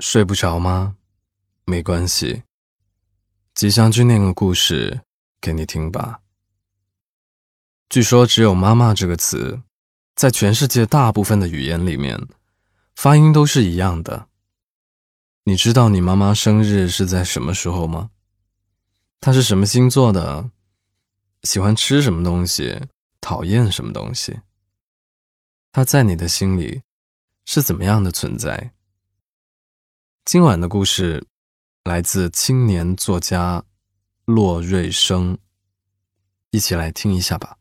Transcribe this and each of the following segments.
睡不着吗？没关系，吉祥君念个故事给你听吧。据说只有“妈妈”这个词，在全世界大部分的语言里面，发音都是一样的。你知道你妈妈生日是在什么时候吗？她是什么星座的？喜欢吃什么东西？讨厌什么东西？她在你的心里是怎么样的存在？今晚的故事来自青年作家骆瑞生，一起来听一下吧。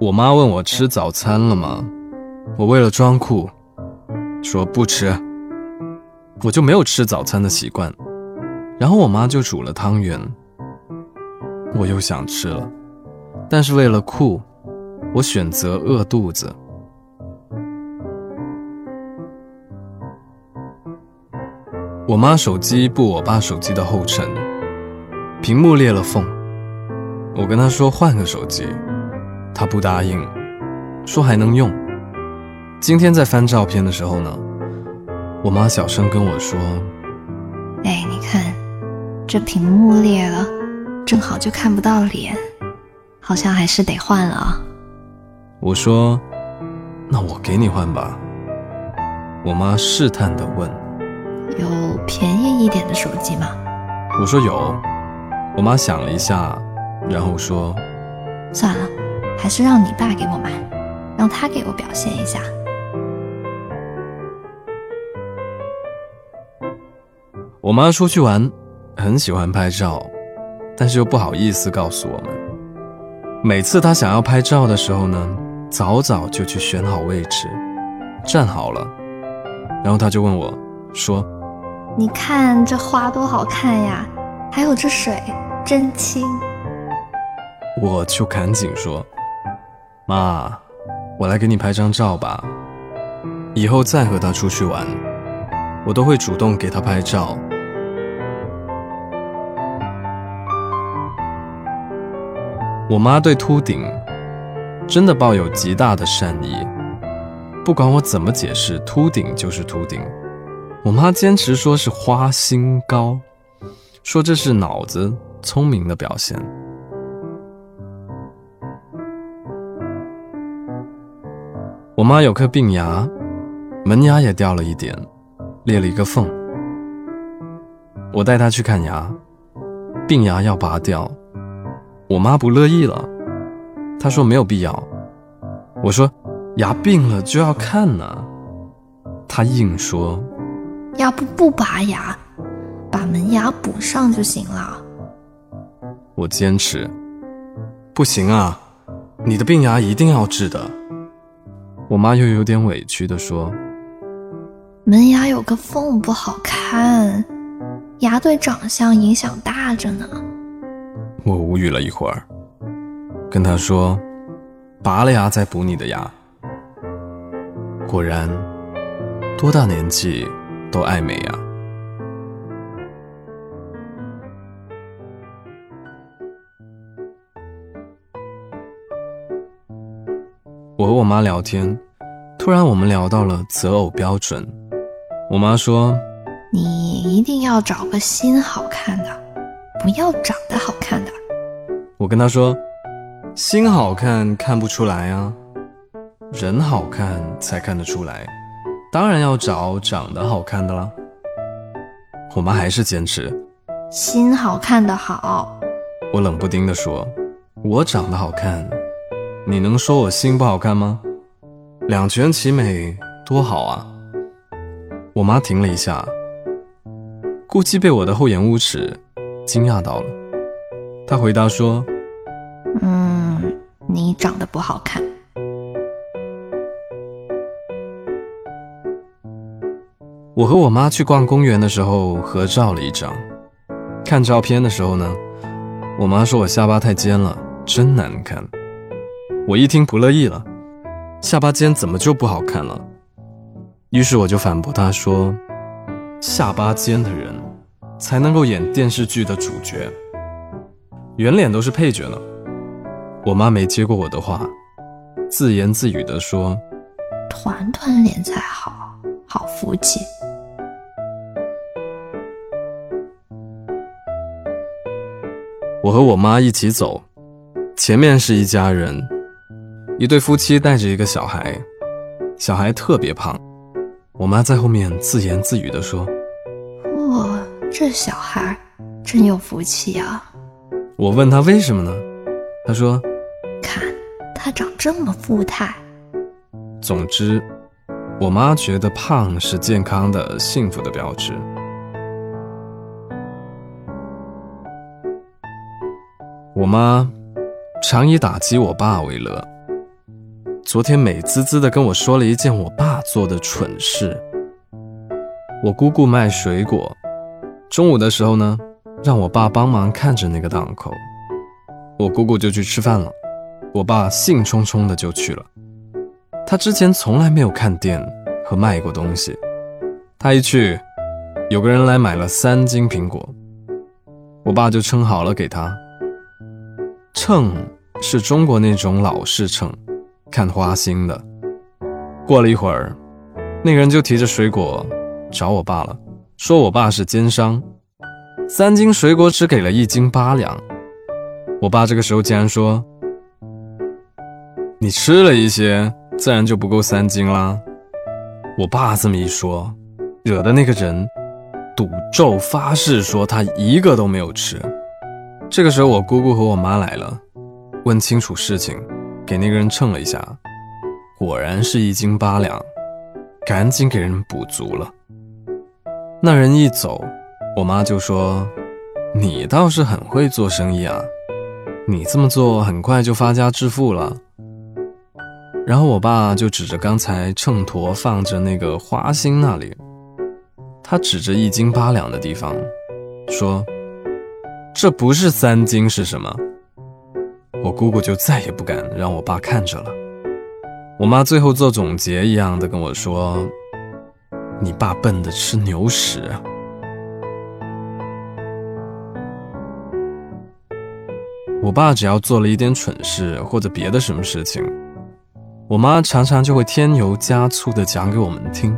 我妈问我吃早餐了吗？我为了装酷说不吃，我就没有吃早餐的习惯。然后我妈就煮了汤圆，我又想吃了，但是为了酷。我选择饿肚子。我妈手机步我爸手机的后尘，屏幕裂了缝。我跟她说换个手机，她不答应，说还能用。今天在翻照片的时候呢，我妈小声跟我说：“哎，你看，这屏幕裂了，正好就看不到脸，好像还是得换了。”我说：“那我给你换吧。”我妈试探地问：“有便宜一点的手机吗？”我说：“有。”我妈想了一下，然后说：“算了，还是让你爸给我买，让他给我表现一下。”我妈出去玩，很喜欢拍照，但是又不好意思告诉我们。每次她想要拍照的时候呢？早早就去选好位置，站好了，然后他就问我，说：“你看这花多好看呀，还有这水真清。”我就赶紧说：“妈，我来给你拍张照吧。以后再和他出去玩，我都会主动给他拍照。”我妈对秃顶。真的抱有极大的善意，不管我怎么解释，秃顶就是秃顶。我妈坚持说是花心高，说这是脑子聪明的表现。我妈有颗病牙，门牙也掉了一点，裂了一个缝。我带她去看牙，病牙要拔掉，我妈不乐意了。他说没有必要，我说牙病了就要看呢。他硬说，要不不拔牙，把门牙补上就行了。我坚持，不行啊，你的病牙一定要治的。我妈又有点委屈的说，门牙有个缝不好看，牙对长相影响大着呢。我无语了一会儿。跟他说，拔了牙再补你的牙。果然，多大年纪都爱美啊！我和我妈聊天，突然我们聊到了择偶标准。我妈说：“你一定要找个心好看的，不要长得好看的。”我跟她说。心好看看不出来啊，人好看才看得出来，当然要找长得好看的啦。我妈还是坚持，心好看的好。我冷不丁地说，我长得好看，你能说我心不好看吗？两全其美多好啊！我妈停了一下，估计被我的厚颜无耻惊讶到了，她回答说。嗯，你长得不好看。我和我妈去逛公园的时候合照了一张，看照片的时候呢，我妈说我下巴太尖了，真难看。我一听不乐意了，下巴尖怎么就不好看了？于是我就反驳她说，下巴尖的人才能够演电视剧的主角，圆脸都是配角呢。我妈没接过我的话，自言自语地说：“团团脸才好，好福气。”我和我妈一起走，前面是一家人，一对夫妻带着一个小孩，小孩特别胖。我妈在后面自言自语地说：“哇，这小孩真有福气啊！”我问他为什么呢？他说：“看他长这么富态。”总之，我妈觉得胖是健康的、幸福的标志。我妈常以打击我爸为乐。昨天美滋滋的跟我说了一件我爸做的蠢事。我姑姑卖水果，中午的时候呢，让我爸帮忙看着那个档口。我姑姑就去吃饭了，我爸兴冲冲的就去了。他之前从来没有看店和卖过东西，他一去，有个人来买了三斤苹果，我爸就称好了给他。秤是中国那种老式秤，看花心的。过了一会儿，那个人就提着水果找我爸了，说我爸是奸商，三斤水果只给了一斤八两。我爸这个时候竟然说：“你吃了一些，自然就不够三斤啦。”我爸这么一说，惹得那个人赌咒发誓说他一个都没有吃。这个时候，我姑姑和我妈来了，问清楚事情，给那个人称了一下，果然是一斤八两，赶紧给人补足了。那人一走，我妈就说：“你倒是很会做生意啊，你这么做很快就发家致富了。”然后我爸就指着刚才秤砣放着那个花心那里，他指着一斤八两的地方，说。这不是三斤是什么？我姑姑就再也不敢让我爸看着了。我妈最后做总结一样的跟我说：“你爸笨的吃牛屎。”我爸只要做了一点蠢事或者别的什么事情，我妈常常就会添油加醋的讲给我们听，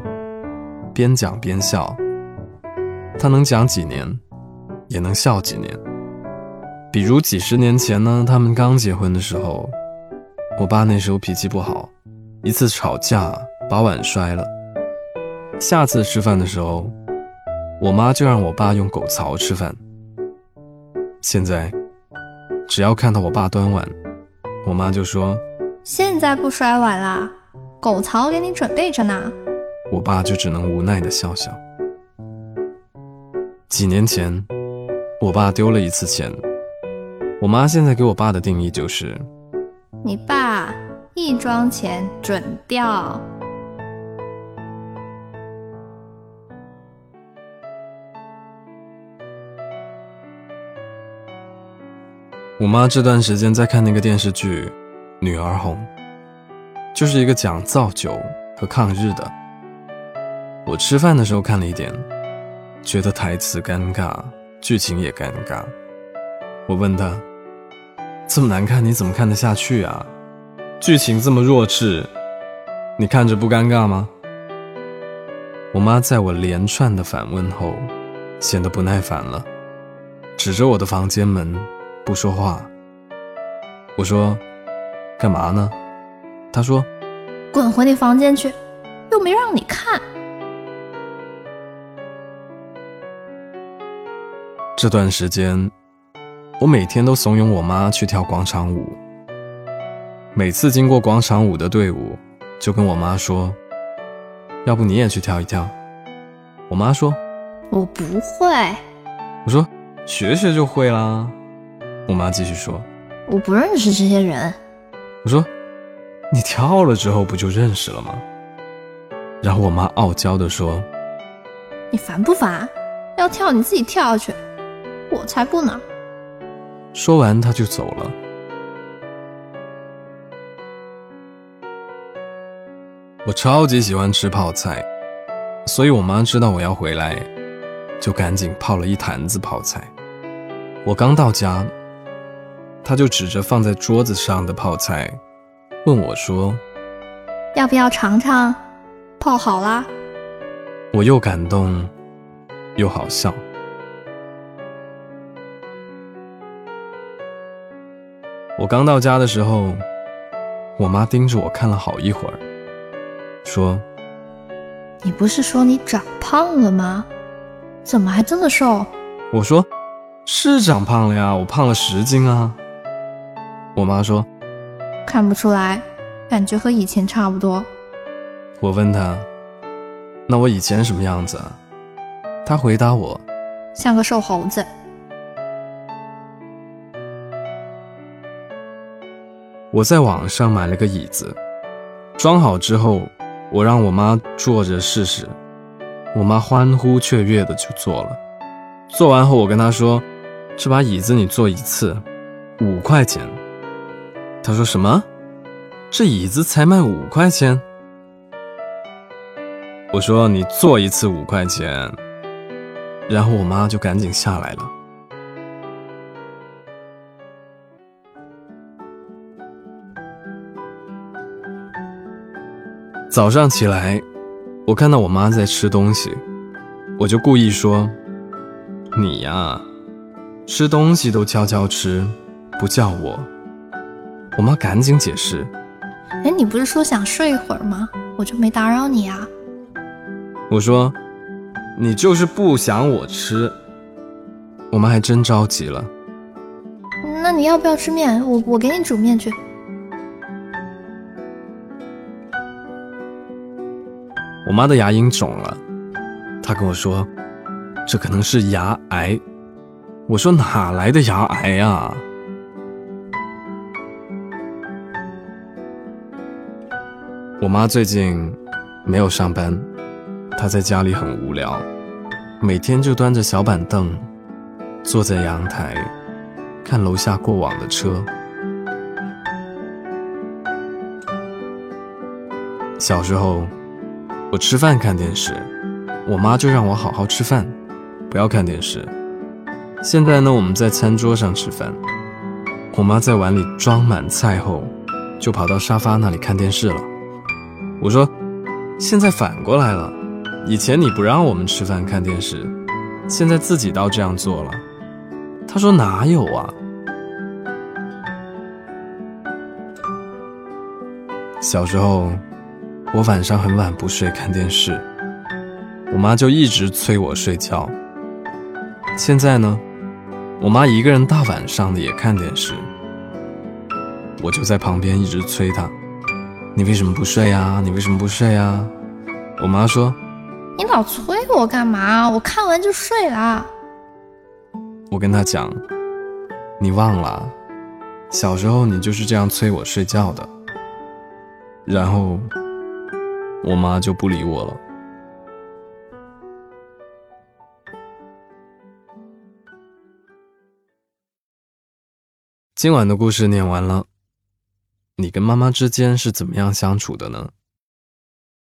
边讲边笑。她能讲几年？也能笑几年。比如几十年前呢，他们刚结婚的时候，我爸那时候脾气不好，一次吵架把碗摔了。下次吃饭的时候，我妈就让我爸用狗槽吃饭。现在，只要看到我爸端碗，我妈就说：“现在不摔碗啦，狗槽给你准备着呢。”我爸就只能无奈的笑笑。几年前。我爸丢了一次钱，我妈现在给我爸的定义就是：你爸一装钱准掉。我妈这段时间在看那个电视剧《女儿红》，就是一个讲造酒和抗日的。我吃饭的时候看了一点，觉得台词尴尬。剧情也尴尬，我问他：“这么难看，你怎么看得下去啊？剧情这么弱智，你看着不尴尬吗？”我妈在我连串的反问后，显得不耐烦了，指着我的房间门不说话。我说：“干嘛呢？”他说：“滚回你房间去，又没让你看。”这段时间，我每天都怂恿我妈去跳广场舞。每次经过广场舞的队伍，就跟我妈说：“要不你也去跳一跳？”我妈说：“我不会。”我说：“学学就会啦。”我妈继续说：“我不认识这些人。”我说：“你跳了之后不就认识了吗？”然后我妈傲娇的说：“你烦不烦？要跳你自己跳下去。”我才不呢！说完，她就走了。我超级喜欢吃泡菜，所以我妈知道我要回来，就赶紧泡了一坛子泡菜。我刚到家，她就指着放在桌子上的泡菜，问我说：“要不要尝尝？泡好啦。”我又感动，又好笑。我刚到家的时候，我妈盯着我看了好一会儿，说：“你不是说你长胖了吗？怎么还这么瘦？”我说：“是长胖了呀，我胖了十斤啊。”我妈说：“看不出来，感觉和以前差不多。”我问她：“那我以前什么样子？”她回答我：“像个瘦猴子。”我在网上买了个椅子，装好之后，我让我妈坐着试试。我妈欢呼雀跃的就坐了。坐完后，我跟她说：“这把椅子你坐一次，五块钱。”他说：“什么？这椅子才卖五块钱？”我说：“你坐一次五块钱。”然后我妈就赶紧下来了。早上起来，我看到我妈在吃东西，我就故意说：“你呀，吃东西都悄悄吃，不叫我。”我妈赶紧解释：“哎，你不是说想睡一会儿吗？我就没打扰你啊。”我说：“你就是不想我吃。”我妈还真着急了。那你要不要吃面？我我给你煮面去。我妈的牙龈肿了，她跟我说，这可能是牙癌。我说哪来的牙癌啊？妈最近没有上班，她在家里很无聊，每天就端着小板凳，坐在阳台，看楼下过往的车。小时候。我吃饭看电视，我妈就让我好好吃饭，不要看电视。现在呢，我们在餐桌上吃饭，我妈在碗里装满菜后，就跑到沙发那里看电视了。我说：“现在反过来了，以前你不让我们吃饭看电视，现在自己倒这样做了。”她说：“哪有啊？小时候。”我晚上很晚不睡看电视，我妈就一直催我睡觉。现在呢，我妈一个人大晚上的也看电视，我就在旁边一直催她：“你为什么不睡呀？你为什么不睡呀？”我妈说：“你老催我干嘛？我看完就睡了。”我跟她讲：“你忘了，小时候你就是这样催我睡觉的。”然后。我妈就不理我了。今晚的故事念完了，你跟妈妈之间是怎么样相处的呢？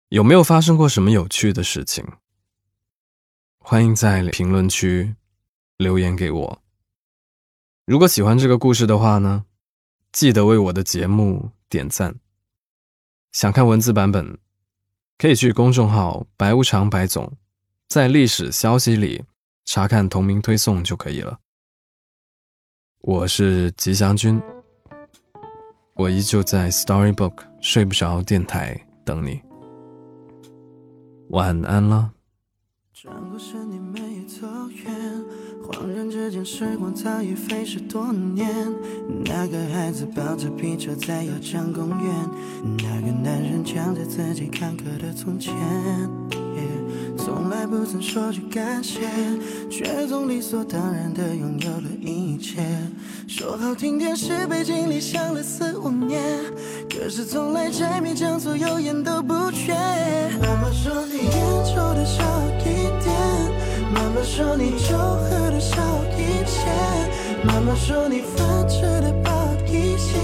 有没有发生过什么有趣的事情？欢迎在评论区留言给我。如果喜欢这个故事的话呢，记得为我的节目点赞。想看文字版本。可以去公众号“白无常白总”，在历史消息里查看同名推送就可以了。我是吉祥君，我依旧在 Storybook 睡不着电台等你。晚安了。恍然之间，时光早已飞逝多年。那个孩子抱着皮车在摇江公园，那个男人讲着自己坎坷的从前。从来不曾说句感谢，却总理所当然的拥有了一切。说好听点是背井离乡了四五年，可是从来柴米酱醋油盐都不缺。妈妈说你烟抽的少一点。妈妈说你酒喝的少一些，妈妈说你饭吃的饱一些，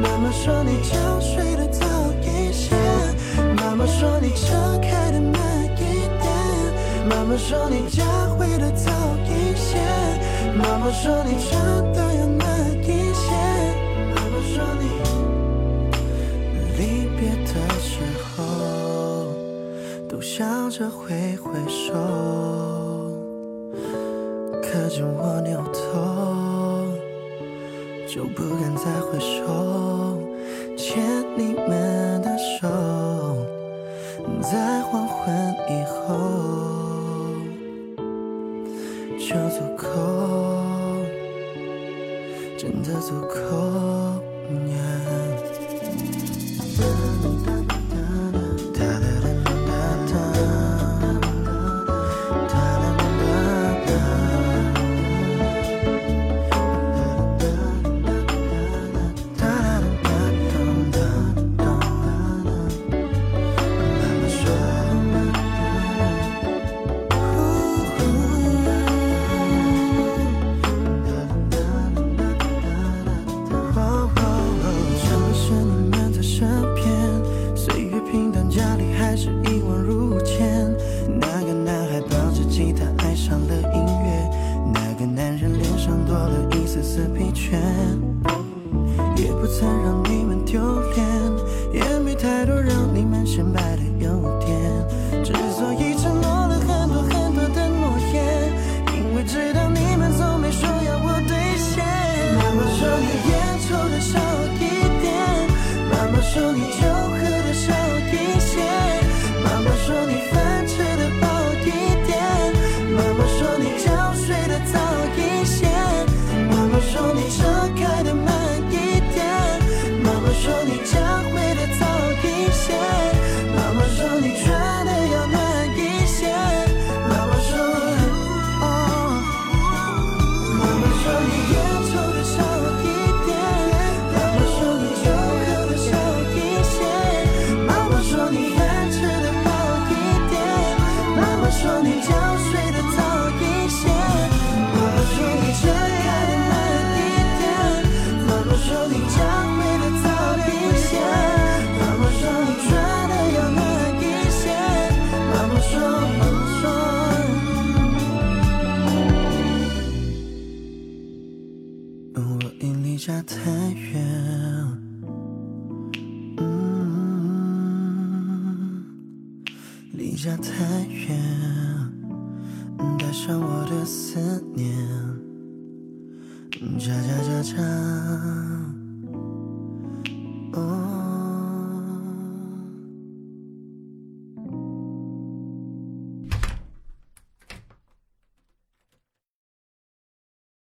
妈妈说你觉睡得早一些，妈妈说你车开的慢，妈妈说你家会的早一些，妈妈说你差的有哪一些，妈妈说你离别的时候都笑着挥挥手，可见我扭头就不敢再回首，牵你们的手，在黄昏以后。足够 Come 离家太远嗯离家太